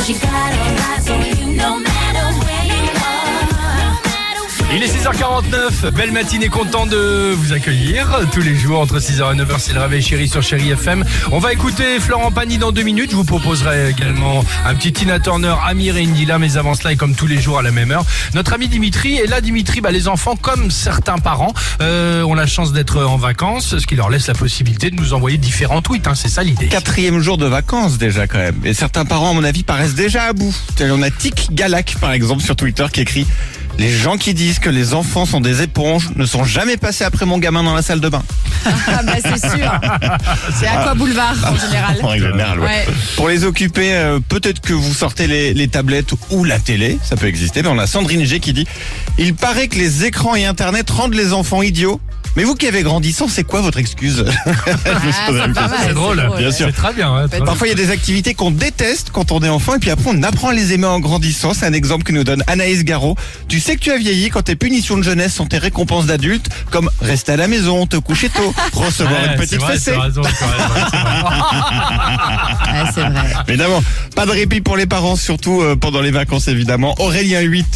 Cause you got a lot, so you know man. Il est 6h49, belle matinée, content de vous accueillir tous les jours entre 6h et 9h, c'est le réveil chéri sur Chéri FM. On va écouter Florent Pagny dans deux minutes, je vous proposerai également un petit Tina Turner, Amir et Indila, mais avant cela et comme tous les jours à la même heure, notre ami Dimitri, et là Dimitri, bah, les enfants comme certains parents euh, ont la chance d'être en vacances, ce qui leur laisse la possibilité de nous envoyer différents tweets, hein, c'est ça l'idée. Quatrième jour de vacances déjà quand même. Et certains parents, à mon avis, paraissent déjà à bout. On a Tic Galac, par exemple, sur Twitter, qui écrit Les gens qui disent que les enfants sont des éponges ne sont jamais passés après mon gamin dans la salle de bain. Ah bah c'est sûr. C'est Aqua Boulevard en général. En ouais. Ouais. Pour les occuper, euh, peut-être que vous sortez les, les tablettes ou la télé, ça peut exister. Mais on a Sandrine G qui dit Il paraît que les écrans et Internet rendent les enfants idiots. Mais vous qui avez grandi sans, c'est quoi votre excuse Ah, c'est drôle, Bien sûr. c'est très bien. ouais, très bien. Parfois, il y a des activités qu'on déteste quand on est enfant et puis après, on apprend à les aimer en grandissant. C'est un exemple que nous donne Anaïs Garot. Tu sais que tu as vieilli quand tes punitions de jeunesse sont tes récompenses d'adulte, comme rester à la maison, te coucher tôt, recevoir Ouais, une c'est petite vrai, fessée. t'as raison, t'as raison, c'est vrai. Ouais, c'est vrai. Évidemment, pas de répit pour les parents, surtout euh, pendant les vacances, évidemment. Aurélien 8,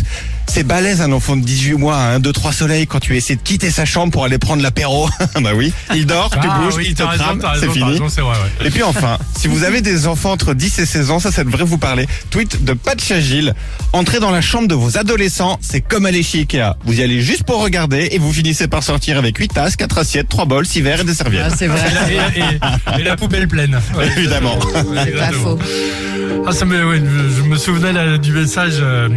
c'est balèze un enfant de 18 mois, un 2, 3 soleils quand tu essaies de quitter sa chambre pour aller prendre l'apéro. bah oui, il dort, tu Ah bouges, oui, il te crame, c'est fini. raison, c'est vrai, ouais. Et puis enfin, si vous avez des enfants entre 10 et 16 ans, ça, ça devrait vous parler. Tweet de Patch Agile. Entrez dans la chambre de vos adolescents, c'est comme aller chez Ikea. Vous y allez juste pour regarder et vous finissez par sortir avec 8 tasses, 4 assiettes, 3 bols, 6 verres et des Ah, serviettes. c'est vrai. Et, la- et- et- et la poubelle pleine. Ouais, Évidemment. Ouais, C'est pas faux. Ah, ça me, je me souvenais là, du message euh,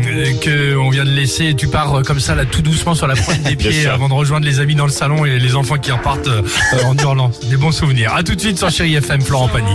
que on vient de laisser. Tu pars euh, comme ça, là, tout doucement sur la pointe des pieds sûr. avant de rejoindre les amis dans le salon et les enfants qui repartent euh, en hurlant. Des bons souvenirs. À tout de suite sur Chéri FM, Florent Pagny.